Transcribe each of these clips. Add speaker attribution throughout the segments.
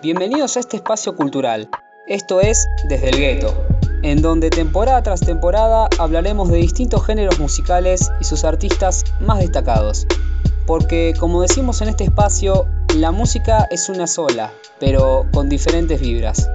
Speaker 1: Bienvenidos a este espacio cultural. Esto es Desde el Gueto, en donde temporada tras temporada hablaremos de distintos géneros musicales y sus artistas más destacados. Porque, como decimos en este espacio, la música es una sola, pero con diferentes vibras.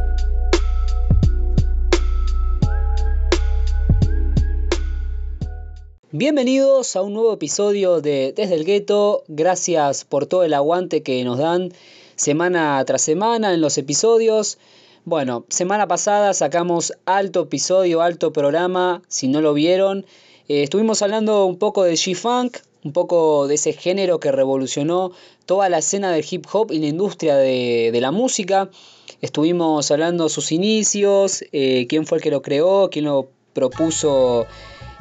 Speaker 1: Bienvenidos a un nuevo episodio de Desde el Gueto. Gracias por todo el aguante que nos dan semana tras semana en los episodios. Bueno, semana pasada sacamos alto episodio, alto programa, si no lo vieron. Eh, estuvimos hablando un poco de G-Funk, un poco de ese género que revolucionó toda la escena del hip hop y la industria de, la música. Estuvimos hablando de sus inicios, eh, quién fue el que lo creó, quién lo propuso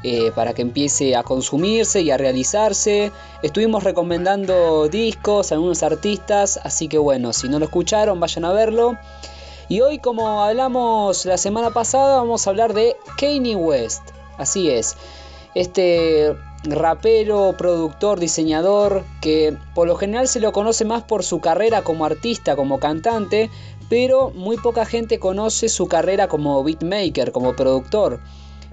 Speaker 1: eh, para que empiece a consumirse y a realizarse. Estuvimos recomendando discos, algunos artistas, así que bueno, si no lo escucharon, vayan a verlo. Y hoy, como hablamos la semana pasada, vamos a hablar de Kanye West. Así es, este rapero, productor, diseñador, que por lo general se lo conoce más por su carrera como artista, como cantante, pero muy poca gente conoce su carrera como beatmaker, como productor.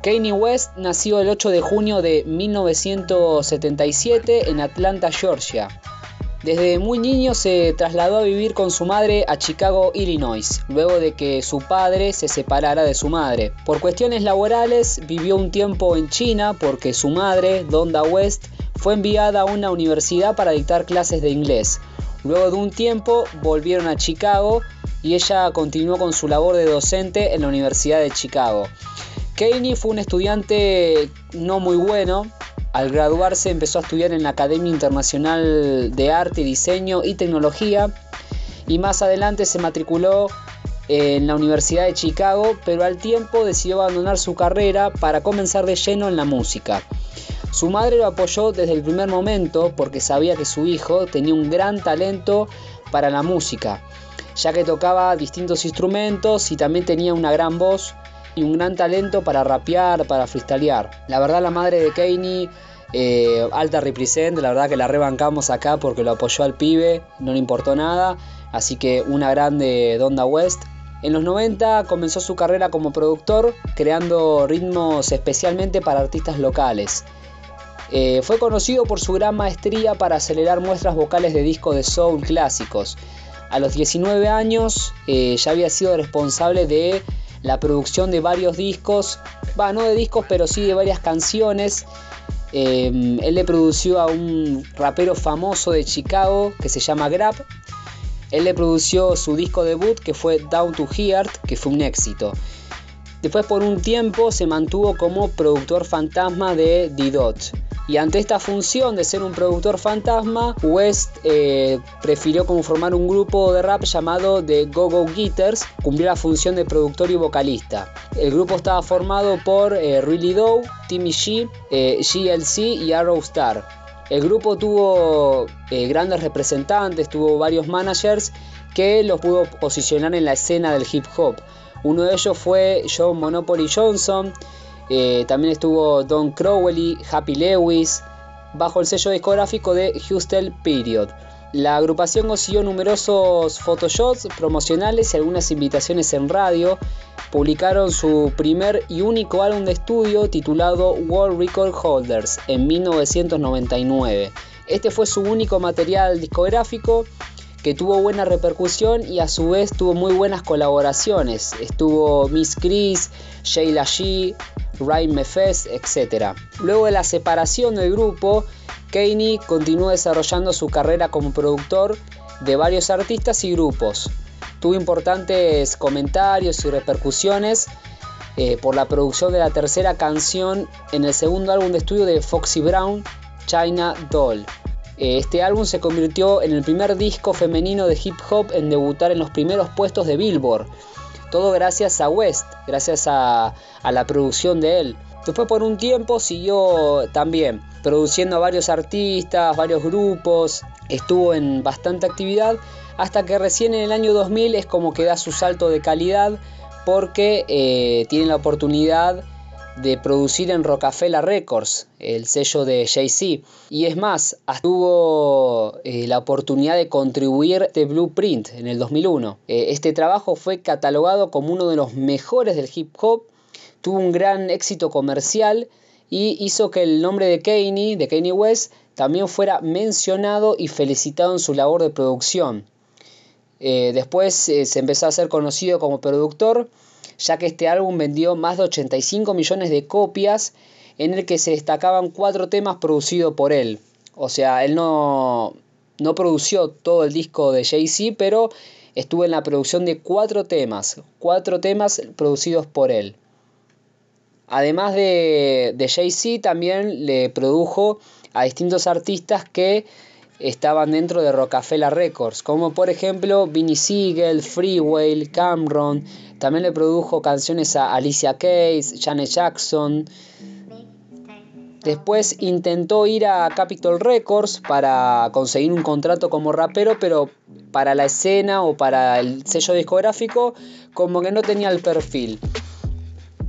Speaker 1: Kanye West nació el 8 de junio de 1977 en Atlanta, Georgia. Desde muy niño se trasladó a vivir con su madre a Chicago, Illinois, luego de que su padre se separara de su madre. Por cuestiones laborales vivió un tiempo en China porque su madre, Donda West, fue enviada a una universidad para dictar clases de inglés. Luego de un tiempo volvieron a Chicago y ella continuó con su labor de docente en la Universidad de Chicago. Kanye fue un estudiante no muy bueno. Al graduarse empezó a estudiar en la Academia Internacional de Arte, Diseño y Tecnología y más adelante se matriculó en la Universidad de Chicago, pero al tiempo decidió abandonar su carrera para comenzar de lleno en la música. Su madre lo apoyó desde el primer momento porque sabía que su hijo tenía un gran talento para la música, ya que tocaba distintos instrumentos y también tenía una gran voz y un gran talento para rapear, para freestylear. La verdad la madre de Kanye, eh, alta represent, la verdad que la rebancamos acá porque lo apoyó al pibe, no le importó nada, así que una grande Donda West. En los 90 comenzó su carrera como productor, creando ritmos especialmente para artistas locales. Eh, fue conocido por su gran maestría para acelerar muestras vocales de discos de soul clásicos. A los 19 años eh, ya había sido responsable de la producción de varios discos, va, no de discos, pero sí de varias canciones. Em, él le produció a un rapero famoso de Chicago que se llama Grab. Él le produció su disco debut que fue Down to Heart, que fue un éxito. Después por un tiempo se mantuvo como productor fantasma de D-Dot. Y ante esta función de ser un productor fantasma, West eh, prefirió conformar un grupo de rap llamado The Go Go Getters, cumplió la función de productor y vocalista. El grupo estaba formado por eh, Really Doe, Timmy G, eh, GLC y Arrow Star. El grupo tuvo grandes representantes, tuvo varios managers que los pudo posicionar en la escena del hip hop. Uno de ellos fue John Monopoly Johnson, eh, también estuvo Don Crowley, Happy Lewis, bajo el sello discográfico de Houston Period. La agrupación consiguió numerosos photoshots promocionales y algunas invitaciones en radio. Publicaron su primer y único álbum de estudio titulado World Record Holders en 1999. Este fue su único material discográfico que tuvo buena repercusión y a su vez tuvo muy buenas colaboraciones. Estuvo Miss Chris, Sheila G, Ryan Mefes, etc. Luego de la separación del grupo, Kanye continuó desarrollando su carrera como productor de varios artistas y grupos. Tuvo importantes comentarios y repercusiones eh, por la producción de la tercera canción en el segundo álbum de estudio de Foxy Brown, China Doll. Eh, este álbum se convirtió en el primer disco femenino de hip hop en debutar en los primeros puestos de Billboard. Todo gracias a West, gracias a, la producción de él. Después por un tiempo siguió también produciendo a varios artistas, varios grupos, estuvo en bastante actividad, hasta que recién en el año 2000 es como que da su salto de calidad porque eh, tiene la oportunidad de producir en Rockefeller Records, el sello de Jay-Z. Y es más, tuvo eh, la oportunidad de contribuir de Blueprint en el 2001. Eh, este trabajo fue catalogado como uno de los mejores del hip hop, tuvo un gran éxito comercial y hizo que el nombre de Kanye, de Kanye West, también fuera mencionado y felicitado en su labor de producción. Eh, después se empezó a ser conocido como productor ya que este álbum vendió más de 85 millones de copias en el que se destacaban cuatro temas producidos por él. O sea, él no, no produció todo el disco de Jay-Z, pero estuvo en la producción de cuatro temas, cuatro temas producidos por él. Además de, de Jay-Z, también le produjo a distintos artistas que estaban dentro de Rockefeller Records, como por ejemplo Vinnie Siegel, Freeway, Cameron, también le produjo canciones a Alicia Keys, Janet Jackson. Después intentó ir a Capitol Records para conseguir un contrato como rapero, pero para la escena o para el sello discográfico como que no tenía el perfil.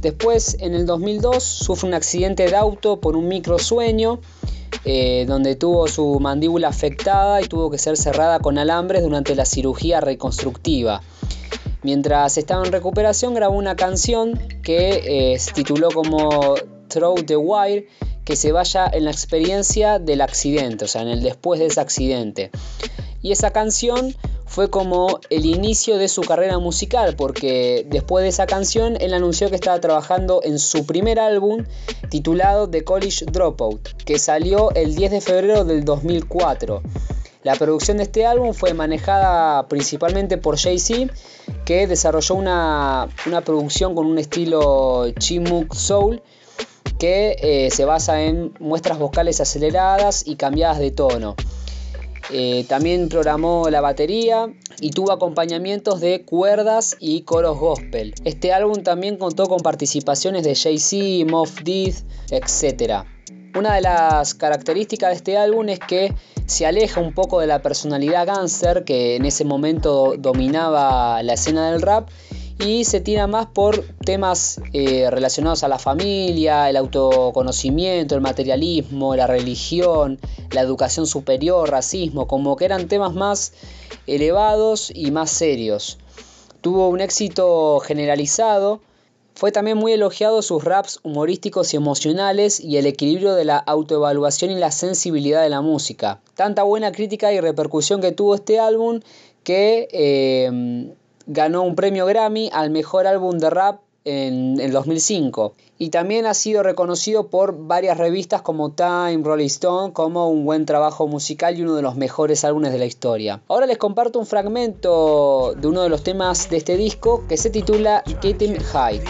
Speaker 1: Después, en el 2002, sufre un accidente de auto por un microsueño, eh, donde tuvo su mandíbula afectada y tuvo que ser cerrada con alambres durante la cirugía reconstructiva. Mientras estaba en recuperación grabó una canción que eh, se tituló como Throw the Wire, que se vaya en la experiencia del accidente, o sea, en el después de ese accidente. Y esa canción fue como el inicio de su carrera musical, porque después de esa canción él anunció que estaba trabajando en su primer álbum titulado The College Dropout, que salió el 10 de febrero del 2004. La producción de este álbum fue manejada principalmente por Jay-Z, que desarrolló una, producción con un estilo Chimuk Soul, que eh, se basa en muestras vocales aceleradas y cambiadas de tono. Eh, también programó la batería y tuvo acompañamientos de cuerdas y coros gospel. Este álbum también contó con participaciones de Jay-Z, Moff Deed, etc. Una de las características de este álbum es que se aleja un poco de la personalidad gangster que en ese momento dominaba la escena del rap y se tira más por temas eh, relacionados a la familia, el autoconocimiento, el materialismo, la religión, la educación superior, racismo, como que eran temas más elevados y más serios. Tuvo un éxito generalizado fue también muy elogiado sus raps humorísticos y emocionales y el equilibrio de la autoevaluación y la sensibilidad de la música. Tanta buena crítica y repercusión que tuvo este álbum que eh, ganó un premio Grammy al mejor álbum de rap en el 2005 y también ha sido reconocido por varias revistas como Time, Rolling Stone como un buen trabajo musical y uno de los mejores álbumes de la historia. Ahora les comparto un fragmento de uno de los temas de este disco que se titula Getting High.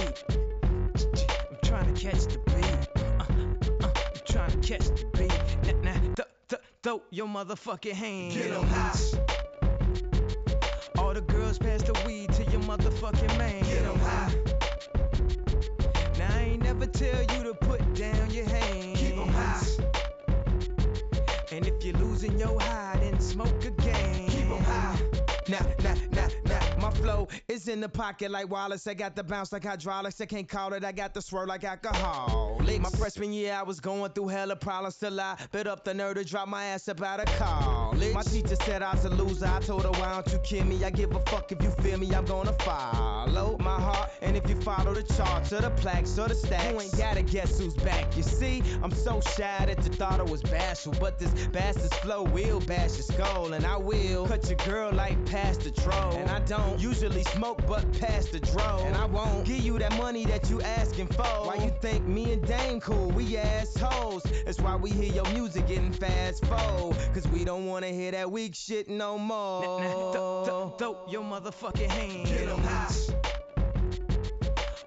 Speaker 1: Tell you to put down your hands. Keep them high. And if you're losing your high, then smoke again. Keep them high. Nah, nah, nah, nah. My flow is in the pocket like Wallace. I got the bounce like hydraulics. I can't call it. I got the swirl like alcohol. My freshman year, I was going through hella problems. Still, I bit up the nerve to drop my ass about a college. My teacher said I was a loser. I told her, why don't you kill me? I give a fuck if you feel me. I'm gonna follow my heart. And if you follow the charts or the plaques or the stacks, you ain't gotta guess who's back. You see, I'm so shy that you thought I was bashful. But this bastard's flow will bash your skull. And I will cut your girl like past the troll. And I don't usually smoke, but past the dro. And I won't give you that money that you asking for. Why you think me and Dame cool? We assholes. That's why we hear your music getting fast forward. Cause we don't wanna hear that weak shit no more. Nah, nah, th- th- throw your motherfucking hands. Get em high.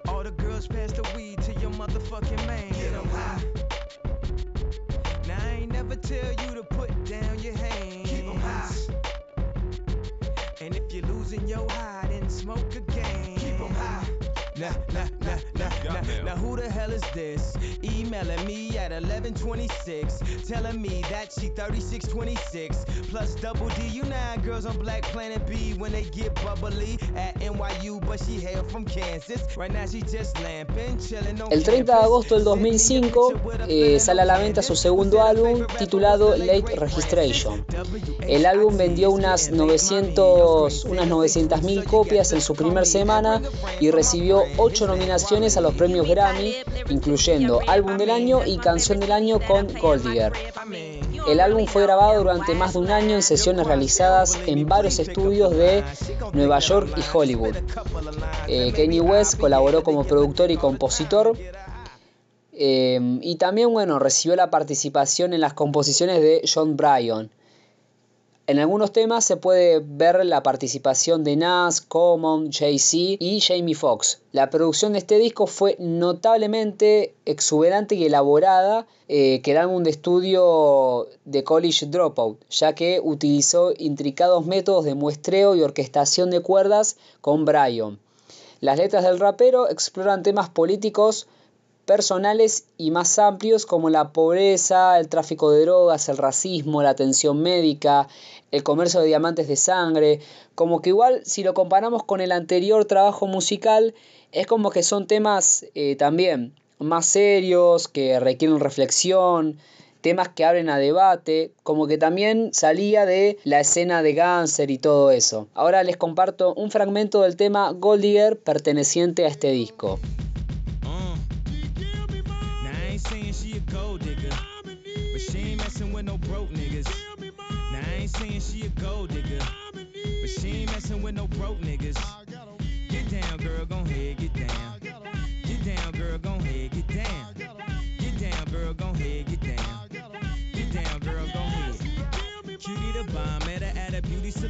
Speaker 1: All the girls pass the weed to your motherfucking man. Get em high. Now I ain't never tell you Now who the hell is this? Email
Speaker 2: emailing me at 1126, telling me that she 3626 plus double D. You nine girls on Black Planet B when they get bubbly at NYU, but she hail from Kansas. Right now she just lamping, chilling on
Speaker 1: El 30 de agosto del 2005 eh, sale a la venta su segundo álbum titulado Late Registration. El álbum vendió unas 900 unas 900.000 copias en su primera semana y recibió 8 nominaciones a los premios Grammy, incluyendo Álbum del Año y Canción del Año con Gold Digger. El álbum fue grabado durante más de un año en sesiones realizadas en varios estudios de Nueva York y Hollywood. Eh, Kanye West colaboró como productor y compositor. eh, y también, bueno, recibió la participación en las composiciones de John Bryan. En algunos temas se puede ver la participación de Nas, Common, Jay-Z y Jamie Foxx. La producción de este disco fue notablemente exuberante y elaborada eh, que el álbum de estudio de College Dropout, ya que utilizó intricados métodos de muestreo y orquestación de cuerdas con Bryan. Las letras del rapero exploran temas políticos personales y más amplios como la pobreza, el tráfico de drogas, el racismo, la atención médica, el comercio de diamantes de sangre, como que igual si lo comparamos con el anterior trabajo musical, es como que son temas eh, también más serios, que requieren reflexión, temas que abren a debate, como que también salía de la escena de Ganser y todo eso. Ahora les comparto un fragmento del tema Gold Digger perteneciente a este disco.
Speaker 2: Girl, gon' head, get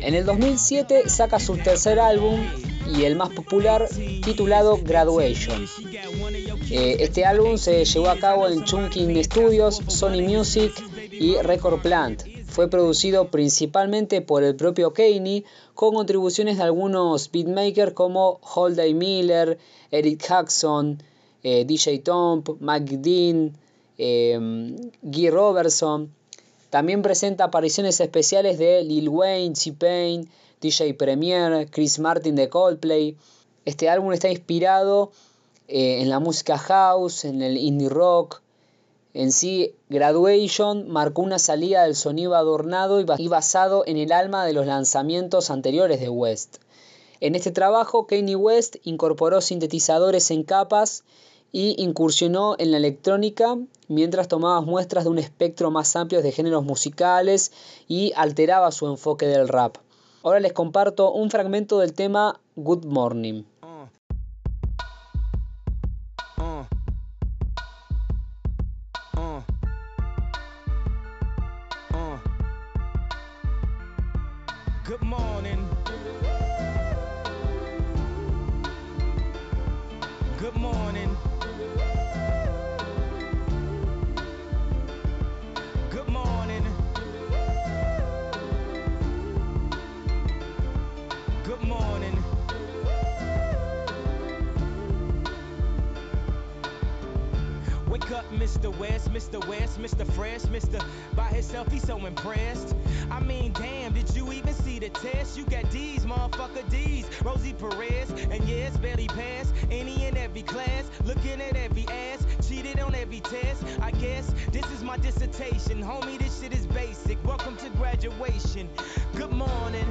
Speaker 1: En el 2007 saca su tercer álbum y el más popular titulado Graduation. Eh, este álbum se llevó a cabo en Chunking Studios, Sony Music y Record Plant. Fue producido principalmente por el propio Kanye, con contribuciones de algunos beatmakers como Holday Miller, Eric Jackson, eh, DJ Tomp, Mike Dean, eh, Guy Robertson. También presenta apariciones especiales de Lil Wayne, T-Pain, DJ Premier, Chris Martin de Coldplay. Este álbum está inspirado eh, en la música house, en el indie rock. En sí, Graduation marcó una salida del sonido adornado y, ba y basado en el alma de los lanzamientos anteriores de West. En este trabajo, Kanye West incorporó sintetizadores en capas y incursionó en la electrónica mientras tomaba muestras de un espectro más amplio de géneros musicales y alteraba su enfoque del rap. Ahora les comparto un fragmento del tema Good Morning.
Speaker 2: D's. Rosie Perez, and yes, barely passed any and every class. Looking at every ass, cheated on every test. I guess this is my dissertation. Homie, this shit is basic. Welcome to graduation. Good morning.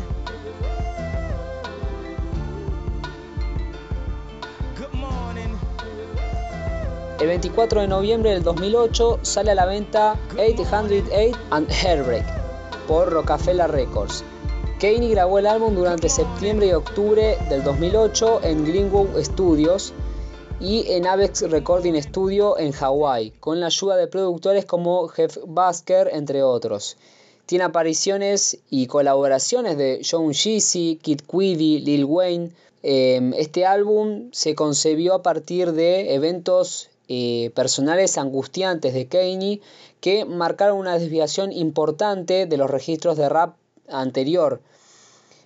Speaker 2: Good morning.
Speaker 1: El 24 de noviembre del 2008 sale a la venta 808 and Heartbreak por Rockefeller Records. Kanye grabó el álbum durante septiembre y octubre del 2008 en Greenwood Studios y en Avex Recording Studio en Hawái, con la ayuda de productores como Jeff Basker, entre otros. Tiene apariciones y colaboraciones de John Jeezy, Kid Cudi, Lil Wayne. Em, este álbum se concebió a partir de eventos eh, personales angustiantes de Kanye que marcaron una desviación importante de los registros de rap anterior.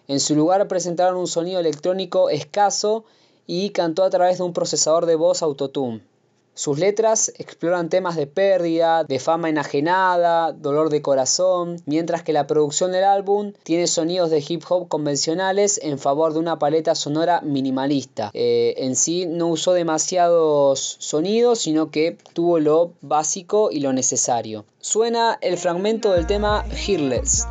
Speaker 1: En su lugar presentaron un sonido electrónico escaso y cantó a través de un procesador de voz autotune. Sus letras exploran temas de pérdida, de fama enajenada, dolor de corazón, mientras que la producción del álbum tiene sonidos de hip hop convencionales en favor de una paleta sonora minimalista. Eh, en sí no usó demasiados sonidos, sino que tuvo lo básico y lo necesario. Suena el fragmento del tema Hearless.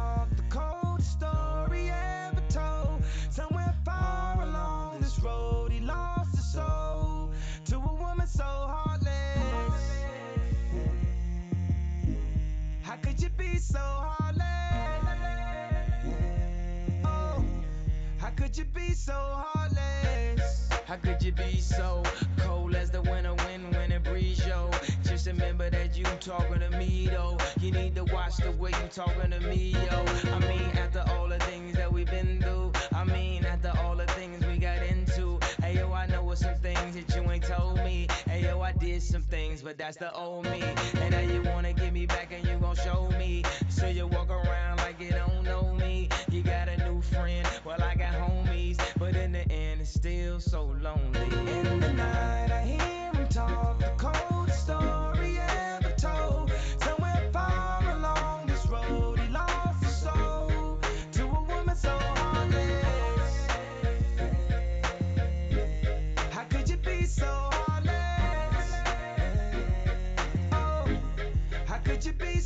Speaker 2: How could you be so cold as the winter wind when it breeze, yo? Just remember that you talking to me, though. You need to watch the way you talking to me, yo. I mean, after all the things that we've been through, I mean, after all the things we got into. Hey, yo, I know what some things that you ain't told me. Hey, yo, I did some things, but that's the old me. And now you wanna get me back and you gon' show me.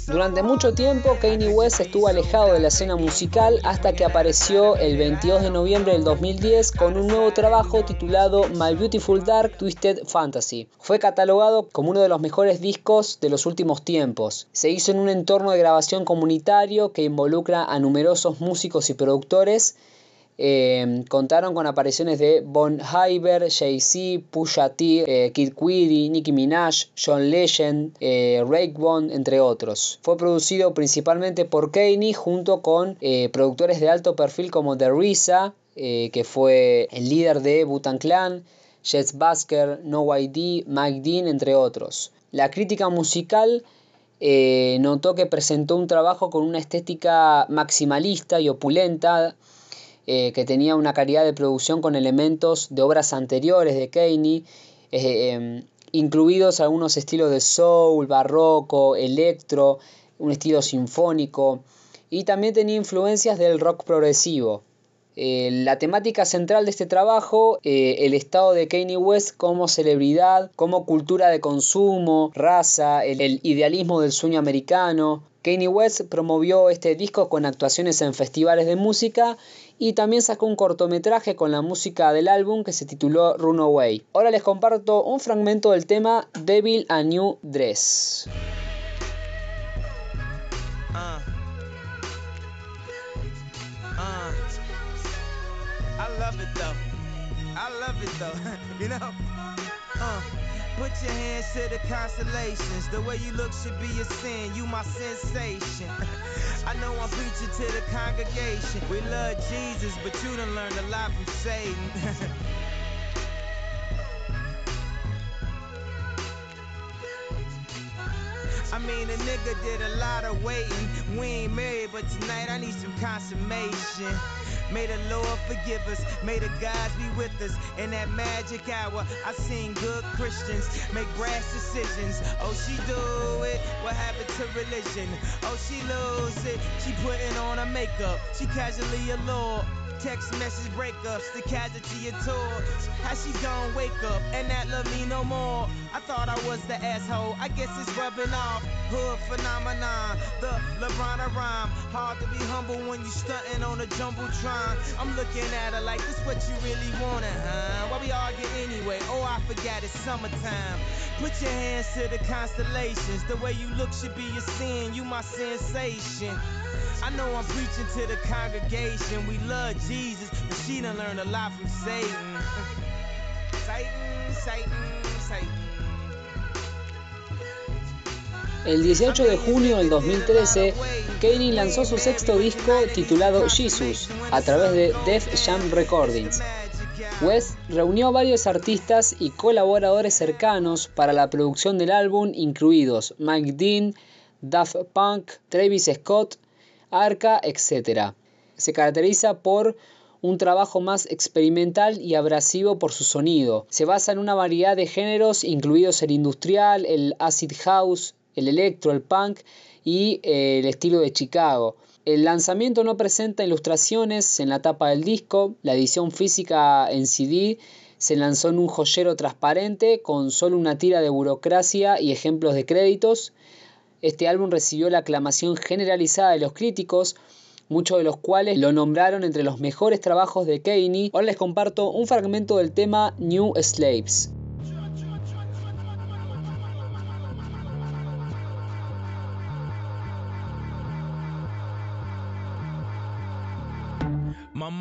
Speaker 1: Durante mucho tiempo, Kanye West estuvo alejado de la escena musical hasta que apareció el 22 de noviembre del 2010 con un nuevo trabajo titulado My Beautiful Dark Twisted Fantasy. Fue catalogado como uno de los mejores discos de los últimos tiempos. Se hizo en un entorno de grabación comunitario que involucra a numerosos músicos y productores eh, contaron con apariciones de Bon Iver, Jay-Z, Pusha T, eh, Kid Cudi, Nicki Minaj, John Legend, eh, Raekwon, entre otros. Fue producido principalmente por Kanye junto con eh, productores de alto perfil como The que fue el líder de Butan Clan, Jets Basker, No ID, Mike Dean, entre otros. La crítica musical notó que presentó un trabajo con una estética maximalista y opulenta, eh, que tenía una calidad de producción con elementos de obras anteriores de Kanye, eh, em, incluidos algunos estilos de soul, barroco, electro, un estilo sinfónico, y también tenía influencias del rock progresivo. Eh, la temática central de este trabajo, eh, el estado de Kanye West como celebridad, como cultura de consumo, raza, el, el idealismo del sueño americano. Kanye West promovió este disco con actuaciones en festivales de música y también sacó un cortometraje con la música del álbum que se tituló Runaway. Ahora les comparto un fragmento del tema Devil a New Dress.
Speaker 2: Though. you know? Uh. Put your hands to the constellations. The way you look should be a sin. You my sensation. I know I'm preaching to the congregation. We love Jesus, but you done learned a lot from Satan. I mean, a nigga did a lot of waiting. We ain't married, but tonight I need some consummation. May the Lord forgive us. May the gods be with us. In that magic hour, I seen good Christians make brash decisions. Oh, she do it. What happened to religion? Oh, she lose it. She putting on her makeup. She casually allured. Text message breakups, the casualty of tours. How she gon' wake up and not love me no more? I thought I was the asshole. I guess it's rubbing off. Hood phenomenon, the LeBron rhyme. Hard to be humble when you stunting on a jumbotron. I'm looking at her like this what you really wanted, huh? Why we argue anyway? Oh, I forgot it's summertime. Put your hands to the constellations. The way you look should be a sin. You my sensation. I know I'm preaching to the congregation. We love Jesus, but she done learned a lot from Satan. Satan, Satan, Satan.
Speaker 1: El 18 de junio del 2013, Kanye lanzó su sexto disco titulado Jesus a través de Def Jam Recordings. West reunió a varios artistas y colaboradores cercanos para la producción del álbum, incluidos Mike Dean, Daft Punk, Travis Scott, Arca, etc. Se caracteriza por un trabajo más experimental y abrasivo por su sonido. Se basa en una variedad de géneros, incluidos el industrial, el acid house, el electro, el punk y eh, el estilo de Chicago. El lanzamiento no presenta ilustraciones en la tapa del disco, la edición física en CD se lanzó en un joyero transparente con solo una tira de burocracia y ejemplos de créditos. Este álbum recibió la aclamación generalizada de los críticos, muchos de los cuales lo nombraron entre los mejores trabajos de Kanye. Ahora les comparto un fragmento del tema New Slaves.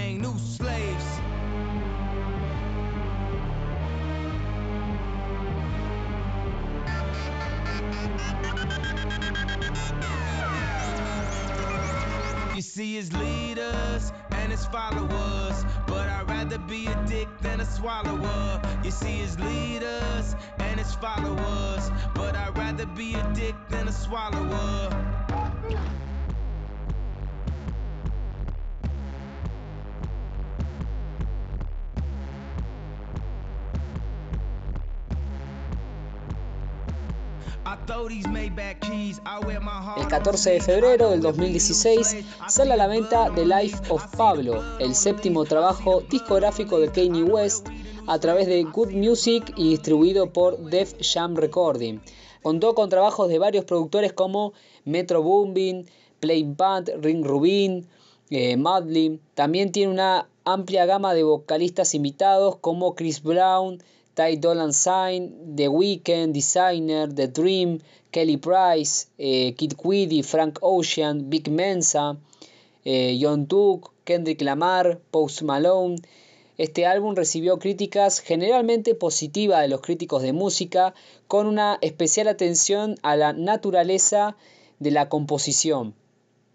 Speaker 2: Wang, new slaves. You see his leaders and his followers, but I'd rather be a dick than a swallower. You see his leaders and his followers, but I'd rather be a dick than a swallower.
Speaker 1: El 14 de febrero del 2016 sale a la venta The Life of Pablo, el séptimo trabajo discográfico de Kanye West a través de Good Music y distribuido por Def Jam Recording. Contó con trabajos de varios productores como Metro Boomin, Plain Band, Ring Rubin, eh. También tiene una amplia gama de vocalistas invitados como Chris Brown, Ty Dolla Sign, The Weeknd, Designer, The Dream, Kelly Price, eh, Kid Cudi, Frank Ocean, Big Mensa, eh, John Duke, Kendrick Lamar, Post Malone. Este álbum recibió críticas generalmente positivas de los críticos de música, con una especial atención a la naturaleza de la composición.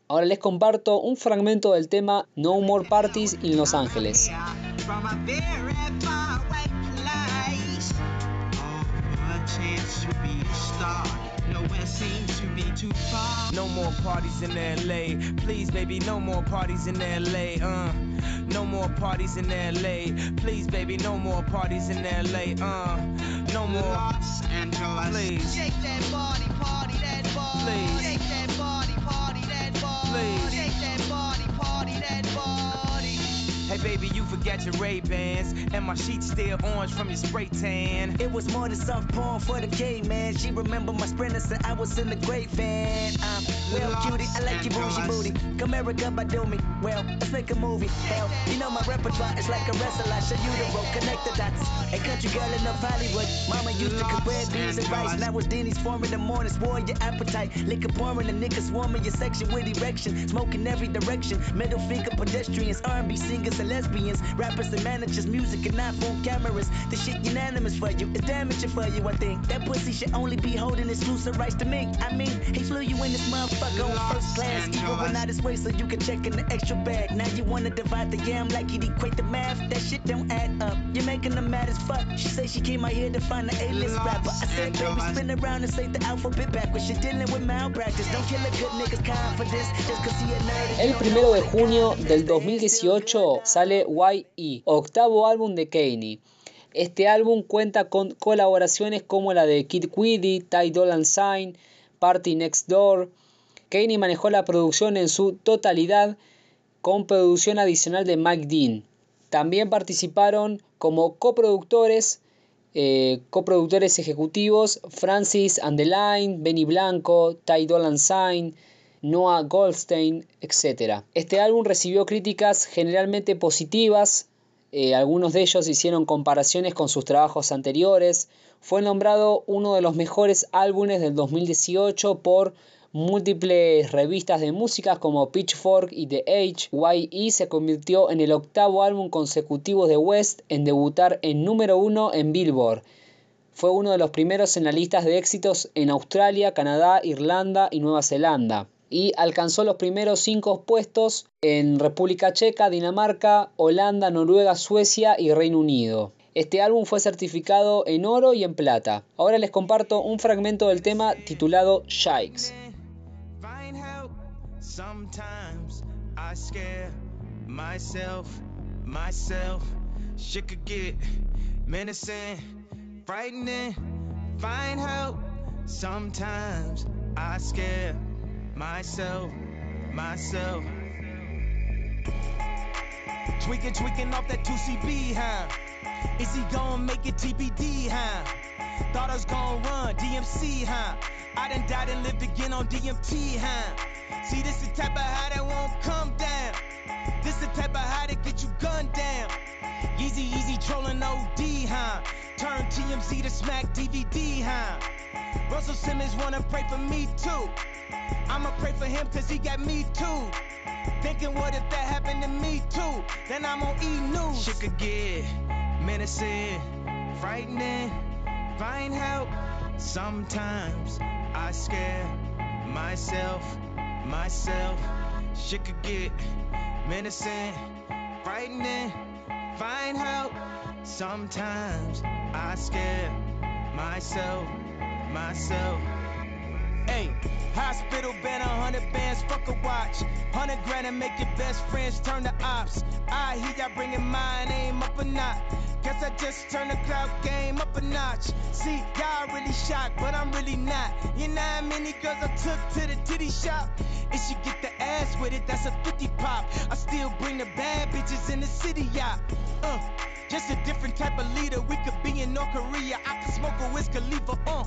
Speaker 1: Ahora les comparto un fragmento del tema No More Parties in Los Ángeles.
Speaker 2: No where seems to be too far no more parties in LA. Please, baby, no more parties in LA. Uh, no more parties in LA. Please, baby, no more parties in LA. Uh, no more. Los Angeles. Please. Shake that body, party that body. Please. Hey baby, you forgot your Ray Bans, and my sheets still orange from your spray tan.
Speaker 3: It was more than soft porn for the gay man. She remember my sprinter said I was in the great van. Um, well, cutie, I like your bougie booty. Come America by do me. Well, let's make a movie. Hell, you know my repertoire is like a wrestler. I show you the road, connect the dots. A country girl in North Hollywood. Mama used to cook red beans and rice. Now it's Denny's form in the morning. Swore your appetite. Liquor pouring, the niggas swarming your section with erection. Smoking every direction. Middle finger pedestrians, R&B singers and lesbians. Rappers and managers, music and iPhone cameras. The shit unanimous for you. It's damaging for you, I think. That pussy should only be holding exclusive rights to me. I mean, he flew you in this motherfucker on first class. Even when out his way so you can check in the extra bag. Now you wanna divide the yam like you'd equate the math. That shit don't add up. You're making them mad as fuck. She say she came out here to find an A-list rapper. I said, baby, spin around and say the alphabet backwards. You're dealing with malpractice. Don't kill a good nigga's kind for this. Just cause he a nerd.
Speaker 1: El primero de junio del 2018 sale YE, octavo álbum de Kanye. Este álbum cuenta con colaboraciones como la de Kid Cudi, Ty Dolla Sign, Party Next Door. Kanye manejó la producción en su totalidad con producción adicional de Mike Dean. También participaron como coproductores, eh, coproductores ejecutivos Francis Andelain, Benny Blanco, Ty Dolla Sign, Noah Goldstein, etc. Este álbum recibió críticas generalmente positivas, eh, algunos de ellos hicieron comparaciones con sus trabajos anteriores, fue nombrado uno de los mejores álbumes del 2018 por múltiples revistas de música como Pitchfork y The Age. YE se convirtió en el octavo álbum consecutivo de West en debutar en número uno en Billboard. Fue uno de los primeros en las listas de éxitos en Australia, Canadá, Irlanda y Nueva Zelanda y alcanzó los primeros cinco puestos en República Checa, Dinamarca, Holanda, Noruega, Suecia y Reino Unido. Este álbum fue certificado en oro y en plata. Ahora les comparto un fragmento del tema titulado Shikes.
Speaker 2: Myself, myself. Tweaking, tweaking off that 2CB, huh? Is he gonna make it TBD, huh? Thought I was gonna run DMC, huh? I done died and lived again on DMT, huh? See, this the type of high that won't come down. This the type of high that get you gunned down. Easy, easy trolling OD, huh? Turn TMZ to smack DVD, huh? Russell Simmons wanna pray for me too. I'ma pray for him cause he got me too. Thinking what if that happened to me too? Then I'm on E News. Shit could get menacing, frightening. Find help. Sometimes I scare myself, myself. Shit could get menacing, frightening. Find help. Sometimes I scare myself, myself. Hey, hospital been a hundred bands, fuck a watch. Hundred grand and make your best friends turn to ops. I hear y'all bringing aim up a notch. Guess I just turned the cloud game up a notch. See, y'all really shocked, but I'm really not. You know how many girls I took to the titty shop? If she get the ass with it, that's a 50 pop. I still bring the bad bitches in the city, yeah. Uh, just a different type of leader. We could be in North Korea. I could smoke a whiskey, leave a uh.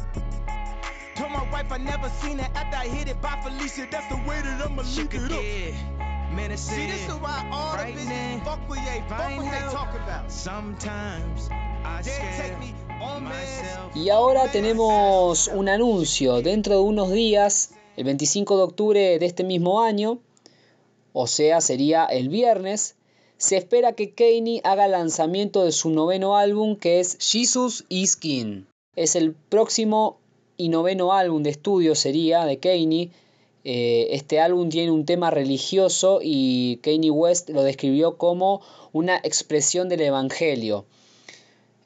Speaker 2: Told my wife I never seen it after I hit it by Felicia. That's the way that I'ma leave it up. Menacing,
Speaker 4: See, this is why all the bitches fuck with they fuck what they talk about.
Speaker 2: Sometimes I
Speaker 4: They
Speaker 2: scare
Speaker 4: take me on
Speaker 2: myself.
Speaker 1: Y ahora tenemos un anuncio. Dentro de unos días, el 25 de octubre de este mismo año, o sea, sería el viernes, se espera que Kanye haga el lanzamiento de su noveno álbum que es Jesus is King. Es el próximo y noveno álbum de estudio sería de Kanye. Eh, este álbum tiene un tema religioso y Kanye West lo describió como una expresión del Evangelio.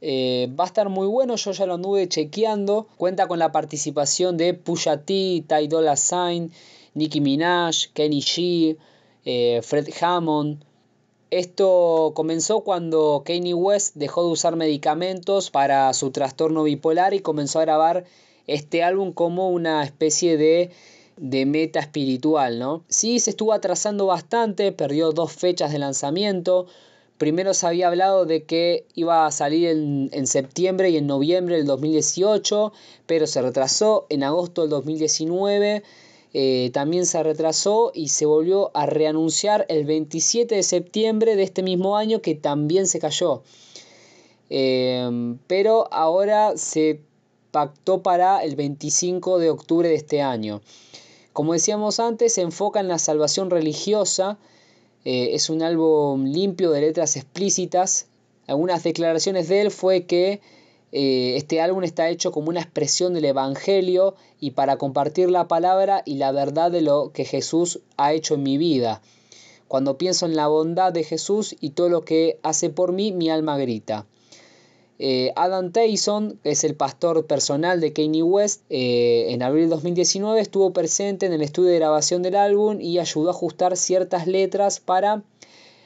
Speaker 1: Eh, va a estar muy bueno, yo ya lo anduve chequeando. Cuenta con la participación de Pusha T, Ty Dolla Sign, Nicki Minaj, Kenny G, eh, Fred Hammond. Esto comenzó cuando Kanye West dejó de usar medicamentos para su trastorno bipolar y comenzó a grabar este álbum como una especie de, de meta espiritual, ¿no? Sí, se estuvo atrasando bastante, perdió dos fechas de lanzamiento, Primero se había hablado de que iba a salir en, septiembre y en noviembre del 2018, pero se retrasó en agosto del 2019. Eh, también se retrasó y se volvió a reanunciar el 27 de septiembre de este mismo año que también se cayó. Eh, pero ahora se pactó para el 25 de octubre de este año. Como decíamos antes, se enfoca en la salvación religiosa eh, es un álbum limpio de letras explícitas. Algunas declaraciones de él fue que eh, este álbum está hecho como una expresión del Evangelio y para compartir la palabra y la verdad de lo que Jesús ha hecho en mi vida. Cuando pienso en la bondad de Jesús y todo lo que hace por mí, mi alma grita. Eh, Adam Tyson, que es el pastor personal de Kanye West, eh, en abril de 2019 estuvo presente en el estudio de grabación del álbum y ayudó a ajustar ciertas letras para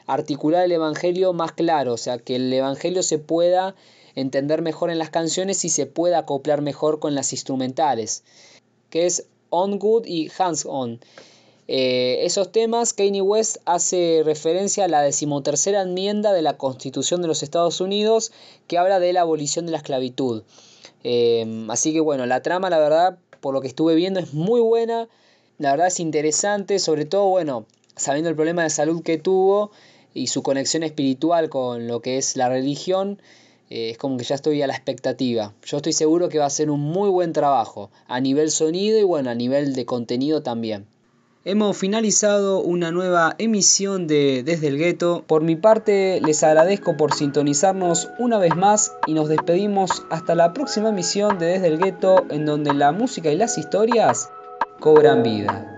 Speaker 1: articular el Evangelio más claro, o sea, que el Evangelio se pueda entender mejor en las canciones y se pueda acoplar mejor con las instrumentales, que es On Good y Hands On. Eh, esos temas, Kanye West hace referencia a la decimotercera enmienda de la Constitución de los Estados Unidos que habla de la abolición de la esclavitud. Eh, así que bueno, la trama, la verdad, por lo que estuve viendo, es muy buena. La verdad es interesante, sobre todo, bueno, sabiendo el problema de salud que tuvo y su conexión espiritual con lo que es la religión, eh, es como que ya estoy a la expectativa. Yo estoy seguro que va a ser un muy buen trabajo a nivel sonido y bueno, a nivel de contenido también. Hemos finalizado una nueva emisión de Desde el Gueto. Por mi parte, les agradezco por sintonizarnos una vez más y nos despedimos hasta la próxima emisión de Desde el Gueto, en donde la música y las historias cobran vida.